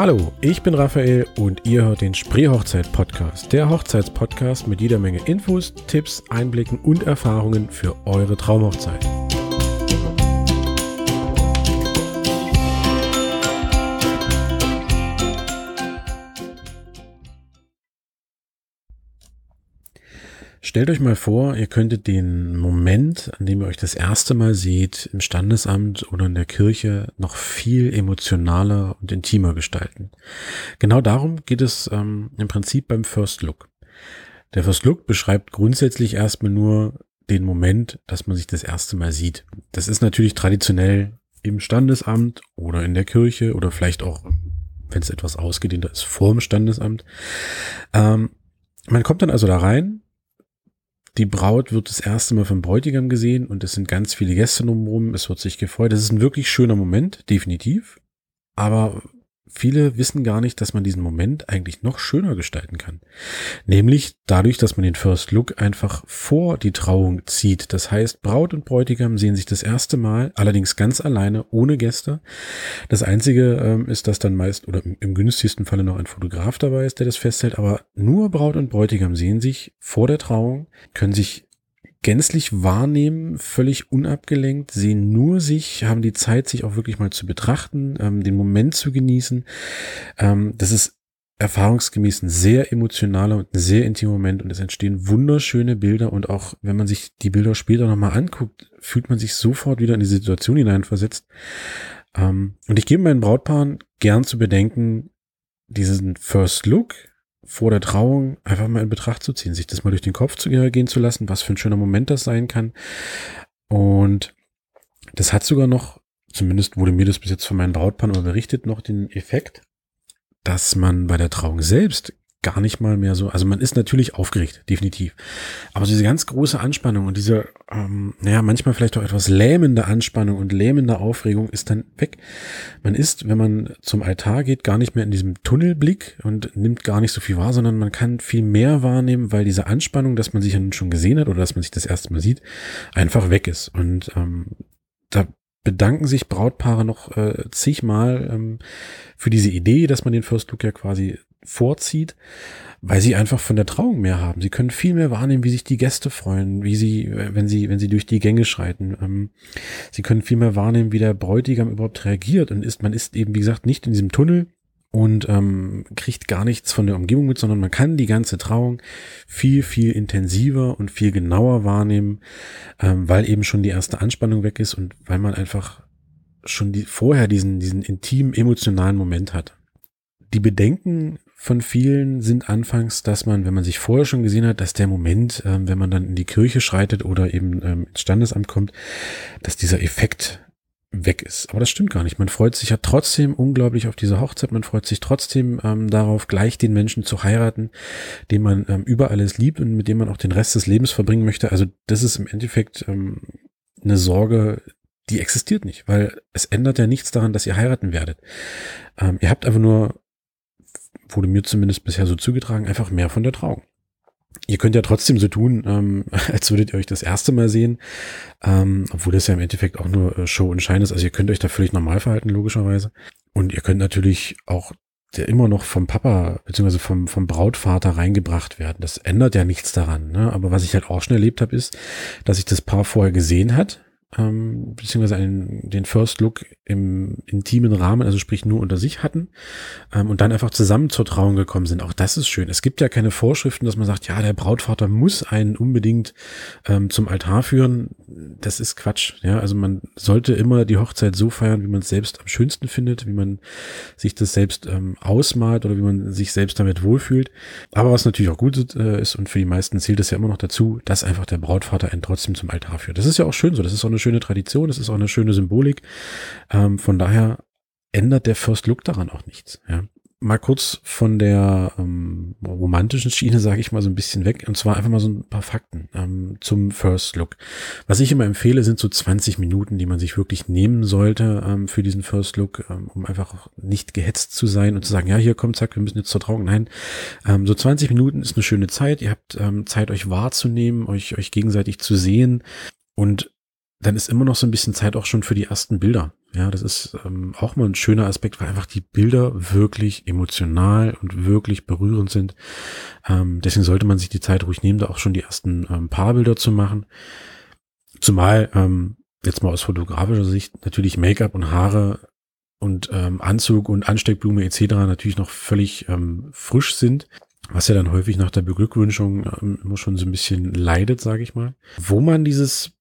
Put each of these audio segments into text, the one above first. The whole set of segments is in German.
Hallo, ich bin Raphael und ihr hört den Spreehochzeit-Podcast, der Hochzeitspodcast mit jeder Menge Infos, Tipps, Einblicken und Erfahrungen für eure Traumhochzeit. Stellt euch mal vor, ihr könntet den Moment, an dem ihr euch das erste Mal seht, im Standesamt oder in der Kirche noch viel emotionaler und intimer gestalten. Genau darum geht es ähm, im Prinzip beim First Look. Der First Look beschreibt grundsätzlich erstmal nur den Moment, dass man sich das erste Mal sieht. Das ist natürlich traditionell im Standesamt oder in der Kirche oder vielleicht auch, wenn es etwas ausgedehnter ist, vor dem Standesamt. Ähm, man kommt dann also da rein, die Braut wird das erste Mal vom Bräutigam gesehen und es sind ganz viele Gäste drumherum. Es wird sich gefreut. Das ist ein wirklich schöner Moment, definitiv. Aber viele wissen gar nicht, dass man diesen Moment eigentlich noch schöner gestalten kann. Nämlich dadurch, dass man den First Look einfach vor die Trauung zieht. Das heißt, Braut und Bräutigam sehen sich das erste Mal, allerdings ganz alleine, ohne Gäste. Das Einzige ähm, ist, dass dann meist oder im, im günstigsten Falle noch ein Fotograf dabei ist, der das festhält. Aber nur Braut und Bräutigam sehen sich vor der Trauung, können sich gänzlich wahrnehmen, völlig unabgelenkt, sehen nur sich, haben die Zeit, sich auch wirklich mal zu betrachten, ähm, den Moment zu genießen. Ähm, das ist erfahrungsgemäß ein sehr emotionaler und ein sehr intimer Moment und es entstehen wunderschöne Bilder und auch wenn man sich die Bilder später nochmal anguckt, fühlt man sich sofort wieder in die Situation hineinversetzt. Ähm, und ich gebe meinen Brautpaaren gern zu bedenken, diesen First Look, vor der Trauung einfach mal in Betracht zu ziehen, sich das mal durch den Kopf zu gehen zu lassen, was für ein schöner Moment das sein kann. Und das hat sogar noch, zumindest wurde mir das bis jetzt von meinen Brautpaaren berichtet, noch den Effekt, dass man bei der Trauung selbst gar nicht mal mehr so, also man ist natürlich aufgeregt, definitiv. Aber diese ganz große Anspannung und diese, ähm, naja, manchmal vielleicht auch etwas lähmende Anspannung und lähmende Aufregung ist dann weg. Man ist, wenn man zum Altar geht, gar nicht mehr in diesem Tunnelblick und nimmt gar nicht so viel wahr, sondern man kann viel mehr wahrnehmen, weil diese Anspannung, dass man sich ja schon gesehen hat oder dass man sich das erste Mal sieht, einfach weg ist. Und ähm, da bedanken sich Brautpaare noch äh, zigmal ähm, für diese Idee, dass man den First Look ja quasi vorzieht, weil sie einfach von der Trauung mehr haben. Sie können viel mehr wahrnehmen, wie sich die Gäste freuen, wie sie, wenn sie, wenn sie durch die Gänge schreiten. Ähm, sie können viel mehr wahrnehmen, wie der Bräutigam überhaupt reagiert und ist, man ist eben, wie gesagt, nicht in diesem Tunnel und ähm, kriegt gar nichts von der Umgebung mit, sondern man kann die ganze Trauung viel, viel intensiver und viel genauer wahrnehmen, ähm, weil eben schon die erste Anspannung weg ist und weil man einfach schon die, vorher diesen, diesen intimen, emotionalen Moment hat. Die Bedenken von vielen sind anfangs, dass man, wenn man sich vorher schon gesehen hat, dass der Moment, ähm, wenn man dann in die Kirche schreitet oder eben ähm, ins Standesamt kommt, dass dieser Effekt weg ist. Aber das stimmt gar nicht. Man freut sich ja trotzdem unglaublich auf diese Hochzeit. Man freut sich trotzdem ähm, darauf, gleich den Menschen zu heiraten, den man ähm, über alles liebt und mit dem man auch den Rest des Lebens verbringen möchte. Also das ist im Endeffekt ähm, eine Sorge, die existiert nicht, weil es ändert ja nichts daran, dass ihr heiraten werdet. Ähm, ihr habt einfach nur wurde mir zumindest bisher so zugetragen, einfach mehr von der Trauung. Ihr könnt ja trotzdem so tun, ähm, als würdet ihr euch das erste Mal sehen, ähm, obwohl das ja im Endeffekt auch nur äh, Show und Schein ist. Also ihr könnt euch da völlig normal verhalten, logischerweise. Und ihr könnt natürlich auch der immer noch vom Papa beziehungsweise vom, vom Brautvater reingebracht werden. Das ändert ja nichts daran. Ne? Aber was ich halt auch schon erlebt habe, ist, dass sich das Paar vorher gesehen hat, ähm, beziehungsweise einen, den First Look im intimen Rahmen, also sprich nur unter sich hatten ähm, und dann einfach zusammen zur Trauung gekommen sind. Auch das ist schön. Es gibt ja keine Vorschriften, dass man sagt, ja, der Brautvater muss einen unbedingt ähm, zum Altar führen. Das ist Quatsch. Ja, also man sollte immer die Hochzeit so feiern, wie man es selbst am schönsten findet, wie man sich das selbst ähm, ausmalt oder wie man sich selbst damit wohlfühlt. Aber was natürlich auch gut äh, ist und für die meisten zählt es ja immer noch dazu, dass einfach der Brautvater einen trotzdem zum Altar führt. Das ist ja auch schön so. Das ist auch eine schöne Tradition, es ist auch eine schöne Symbolik. Ähm, von daher ändert der First Look daran auch nichts. Ja. Mal kurz von der ähm, romantischen Schiene, sage ich mal, so ein bisschen weg. Und zwar einfach mal so ein paar Fakten ähm, zum First Look. Was ich immer empfehle, sind so 20 Minuten, die man sich wirklich nehmen sollte ähm, für diesen First Look, ähm, um einfach nicht gehetzt zu sein und zu sagen, ja, hier kommt, zack, wir müssen jetzt zur Trauung. Nein, ähm, so 20 Minuten ist eine schöne Zeit. Ihr habt ähm, Zeit, euch wahrzunehmen, euch, euch gegenseitig zu sehen. Und dann ist immer noch so ein bisschen Zeit auch schon für die ersten Bilder. Ja, das ist ähm, auch mal ein schöner Aspekt, weil einfach die Bilder wirklich emotional und wirklich berührend sind. Ähm, deswegen sollte man sich die Zeit ruhig nehmen, da auch schon die ersten ähm, Paarbilder zu machen. Zumal ähm, jetzt mal aus fotografischer Sicht natürlich Make-up und Haare und ähm, Anzug und Ansteckblume etc. natürlich noch völlig ähm, frisch sind, was ja dann häufig nach der Beglückwünschung ähm, immer schon so ein bisschen leidet, sage ich mal. Wo man dieses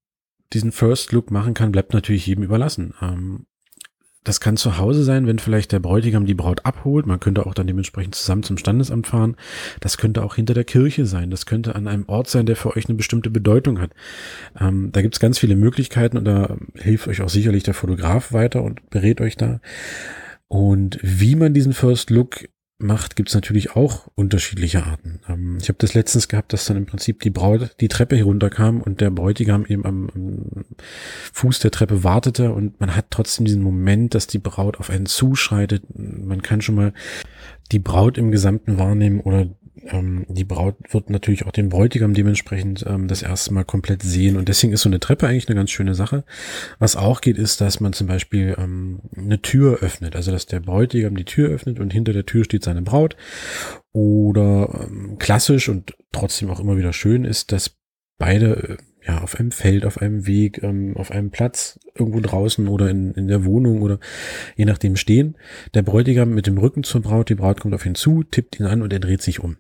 diesen First Look machen kann, bleibt natürlich jedem überlassen. Ähm, das kann zu Hause sein, wenn vielleicht der Bräutigam die Braut abholt. Man könnte auch dann dementsprechend zusammen zum Standesamt fahren. Das könnte auch hinter der Kirche sein. Das könnte an einem Ort sein, der für euch eine bestimmte Bedeutung hat. Ähm, da gibt's ganz viele Möglichkeiten und da hilft euch auch sicherlich der Fotograf weiter und berät euch da. Und wie man diesen First Look macht, gibt's natürlich auch unterschiedliche Arten. Ähm, ich habe das letztens gehabt, dass dann im Prinzip die Braut die Treppe herunterkam und der Bräutigam eben am, am, Fuß der Treppe wartete und man hat trotzdem diesen Moment, dass die Braut auf einen zuschreitet. Man kann schon mal die Braut im Gesamten wahrnehmen oder ähm, die Braut wird natürlich auch den Bräutigam dementsprechend ähm, das erste Mal komplett sehen. Und deswegen ist so eine Treppe eigentlich eine ganz schöne Sache. Was auch geht, ist, dass man zum Beispiel ähm, eine Tür öffnet. Also dass der Bräutigam die Tür öffnet und hinter der Tür steht seine Braut. Oder ähm, klassisch und trotzdem auch immer wieder schön ist, dass beide äh, ja, auf einem Feld, auf einem Weg, ähm, auf einem Platz, irgendwo draußen oder in, in der Wohnung oder je nachdem stehen. Der Bräutigam mit dem Rücken zur Braut, die Braut kommt auf ihn zu, tippt ihn an und er dreht sich um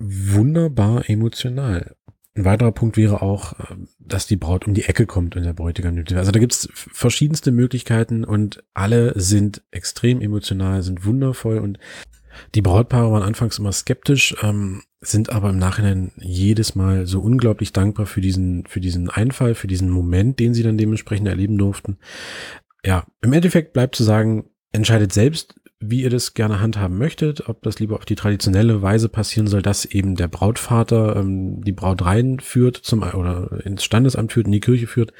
wunderbar emotional. Ein weiterer Punkt wäre auch, äh, dass die Braut um die Ecke kommt und der Bräutigam nimmt. Also da gibt's verschiedenste Möglichkeiten und alle sind extrem emotional, sind wundervoll und die Brautpaare waren anfangs immer skeptisch, ähm, sind aber im Nachhinein jedes Mal so unglaublich dankbar für diesen, für diesen Einfall, für diesen Moment, den sie dann dementsprechend erleben durften. Ja, im Endeffekt bleibt zu sagen, entscheidet selbst, wie ihr das gerne handhaben möchtet, ob das lieber auf die traditionelle Weise passieren soll, dass eben der Brautvater ähm, die Braut reinführt zum oder ins Standesamt führt, in die Kirche führt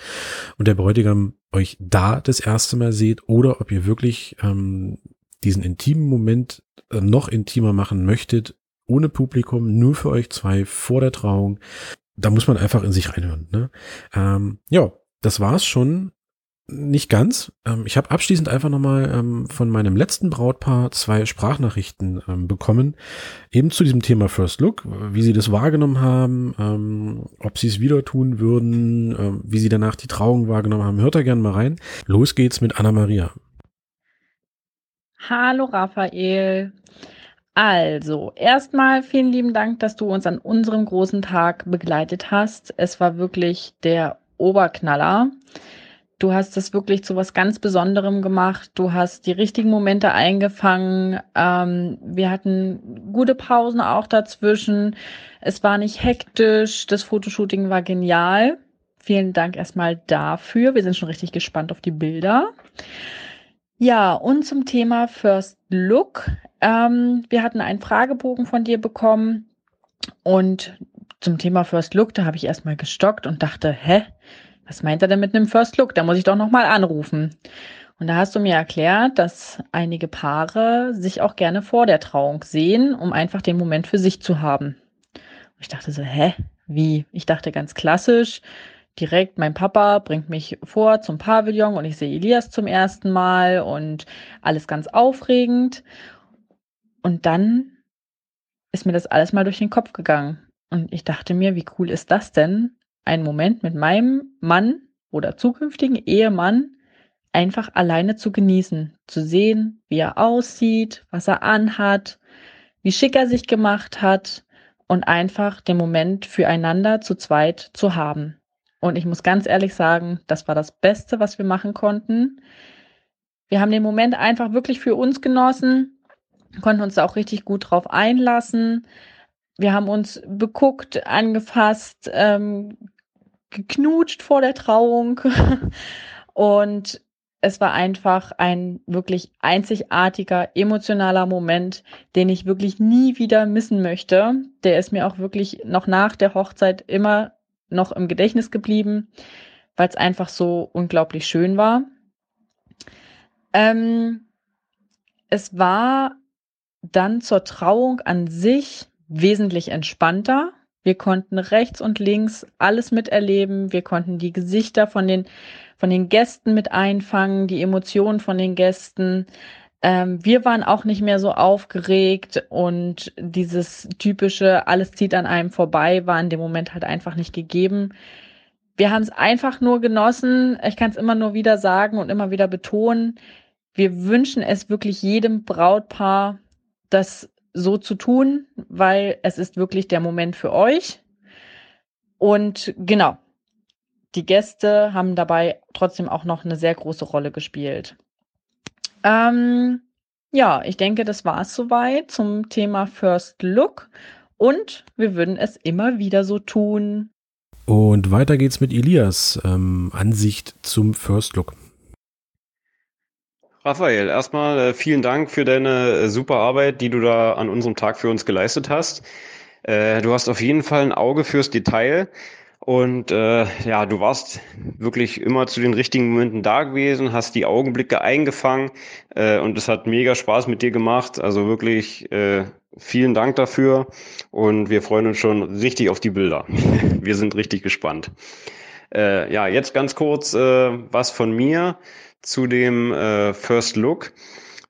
und der Bräutigam euch da das erste Mal seht oder ob ihr wirklich ähm, diesen intimen Moment äh, noch intimer machen möchtet, ohne Publikum, nur für euch zwei vor der Trauung. Da muss man einfach in sich reinhören. Ne? Ähm, ja, das war's schon nicht ganz. Ähm, ich habe abschließend einfach nochmal ähm, von meinem letzten Brautpaar zwei Sprachnachrichten ähm, bekommen, eben zu diesem Thema First Look, wie sie das wahrgenommen haben, ähm, ob sie es wieder tun würden, wie sie danach die Trauung wahrgenommen haben. Hört da gerne mal rein. Los geht's mit Anna Maria. Hallo Raphael. Also, erstmal vielen lieben Dank, dass du uns an unserem großen Tag begleitet hast. Es war wirklich der Oberknaller. Du hast es wirklich zu was ganz Besonderem gemacht. Du hast die richtigen Momente eingefangen. Ähm, wir hatten gute Pausen auch dazwischen. Es war nicht hektisch. Das Fotoshooting war genial. Vielen Dank erstmal dafür. Wir sind schon richtig gespannt auf die Bilder. Ja, und zum Thema First Look. Ähm, wir hatten einen Fragebogen von dir bekommen und zum Thema First Look, da habe ich erstmal gestockt und dachte, hä? Was meint er denn mit einem First Look? Da muss ich doch nochmal anrufen. Und da hast du mir erklärt, dass einige Paare sich auch gerne vor der Trauung sehen, um einfach den Moment für sich zu haben. Und ich dachte so, hä? Wie? Ich dachte ganz klassisch, direkt mein Papa bringt mich vor zum Pavillon und ich sehe Elias zum ersten Mal und alles ganz aufregend. Und dann ist mir das alles mal durch den Kopf gegangen. Und ich dachte mir, wie cool ist das denn, einen Moment mit meinem Mann oder zukünftigen Ehemann einfach alleine zu genießen, zu sehen, wie er aussieht, was er anhat, wie schick er sich gemacht hat und einfach den Moment füreinander zu zweit zu haben. Und ich muss ganz ehrlich sagen, das war das Beste, was wir machen konnten. Wir haben den Moment einfach wirklich für uns genossen, konnten uns da auch richtig gut drauf einlassen, wir haben uns beguckt, angefasst, ähm, geknutscht vor der Trauung. Und es war einfach ein wirklich einzigartiger, emotionaler Moment, den ich wirklich nie wieder missen möchte. Der ist mir auch wirklich noch nach der Hochzeit immer noch im Gedächtnis geblieben, weil es einfach so unglaublich schön war. Ähm, es war dann zur Trauung an sich wesentlich entspannter. Wir konnten rechts und links alles miterleben. Wir konnten die Gesichter von den, von den Gästen mit einfangen, die Emotionen von den Gästen. Ähm, wir waren auch nicht mehr so aufgeregt und dieses typische, alles zieht an einem vorbei, war in dem Moment halt einfach nicht gegeben. Wir haben es einfach nur genossen. Ich kann es immer nur wieder sagen und immer wieder betonen. Wir wünschen es wirklich jedem Brautpaar, das so zu tun, weil es ist wirklich der Moment für euch. Und genau, die Gäste haben dabei trotzdem auch noch eine sehr große Rolle gespielt. Ähm, ja, ich denke, das war es soweit zum Thema First Look. Und wir würden es immer wieder so tun. Und weiter geht's mit Elias. Ähm, Ansicht zum First Look. Raphael, erstmal äh, vielen Dank für deine äh, super Arbeit, die du da an unserem Tag für uns geleistet hast. Äh, du hast auf jeden Fall ein Auge fürs Detail und ja, du warst wirklich immer zu den richtigen Momenten da gewesen, hast die Augenblicke eingefangen und es hat mega Spaß mit dir gemacht. Also wirklich vielen Dank dafür und wir freuen uns schon richtig auf die Bilder. wir sind richtig gespannt. Ja, jetzt ganz kurz was von mir zu dem äh, First Look.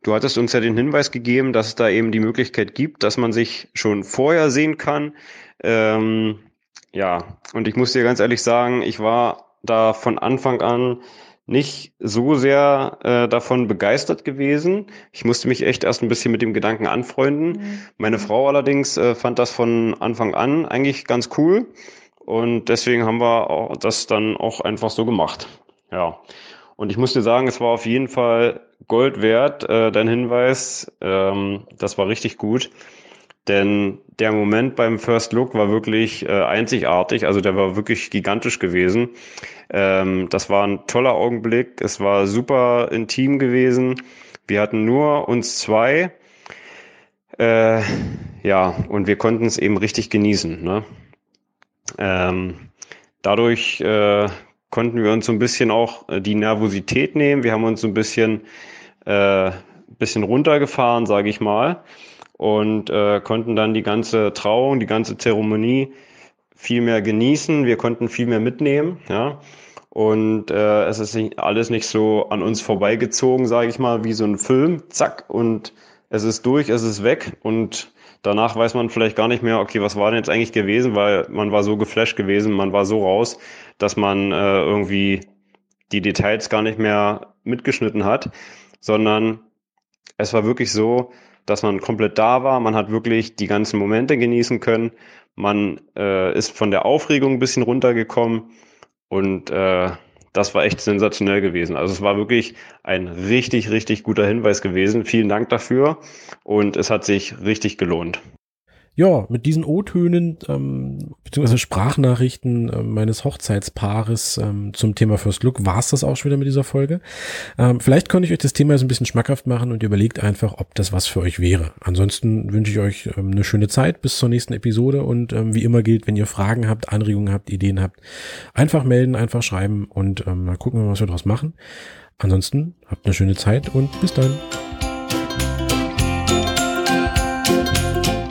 Du hattest uns ja den Hinweis gegeben, dass es da eben die Möglichkeit gibt, dass man sich schon vorher sehen kann. Ähm, ja, und ich muss dir ganz ehrlich sagen, ich war da von Anfang an nicht so sehr äh, davon begeistert gewesen. Ich musste mich echt erst ein bisschen mit dem Gedanken anfreunden. Mhm. Meine Frau allerdings äh, fand das von Anfang an eigentlich ganz cool und deswegen haben wir auch das dann auch einfach so gemacht. Ja. Und ich muss dir sagen, es war auf jeden Fall Gold wert, äh, dein Hinweis. Ähm, das war richtig gut. Denn der Moment beim First Look war wirklich äh, einzigartig, also der war wirklich gigantisch gewesen. Ähm, das war ein toller Augenblick, es war super intim gewesen. Wir hatten nur uns zwei. Äh, ja, und wir konnten es eben richtig genießen. Ne? Ähm, dadurch äh, konnten wir uns so ein bisschen auch äh, die Nervosität nehmen. Wir haben uns so ein bisschen, äh, bisschen runtergefahren, sage ich mal, und äh, konnten dann die ganze Trauung, die ganze Zeremonie viel mehr genießen. Wir konnten viel mehr mitnehmen, ja. Und äh, es ist nicht, alles nicht so an uns vorbeigezogen, sage ich mal, wie so ein Film, zack, und es ist durch, es ist weg und danach weiß man vielleicht gar nicht mehr, okay, was war denn jetzt eigentlich gewesen, weil man war so geflasht gewesen, man war so raus, dass man äh, irgendwie die Details gar nicht mehr mitgeschnitten hat, sondern es war wirklich so, dass man komplett da war, man hat wirklich die ganzen Momente genießen können, man äh, ist von der Aufregung ein bisschen runtergekommen und äh, das war echt sensationell gewesen. Also es war wirklich ein richtig, richtig guter Hinweis gewesen. Vielen Dank dafür und es hat sich richtig gelohnt ja, mit diesen O-Tönen ähm, bzw. Sprachnachrichten äh, meines Hochzeitspaares ähm, zum Thema First Look war es das auch schon wieder mit dieser Folge. Ähm, vielleicht konnte ich euch das Thema jetzt ein bisschen schmackhaft machen und überlegt einfach, ob das was für euch wäre. Ansonsten wünsche ich euch ähm, eine schöne Zeit bis zur nächsten Episode und ähm, wie immer gilt, wenn ihr Fragen habt, Anregungen habt, Ideen habt, einfach melden, einfach schreiben und ähm, mal gucken, was wir daraus machen. Ansonsten habt eine schöne Zeit und bis dann.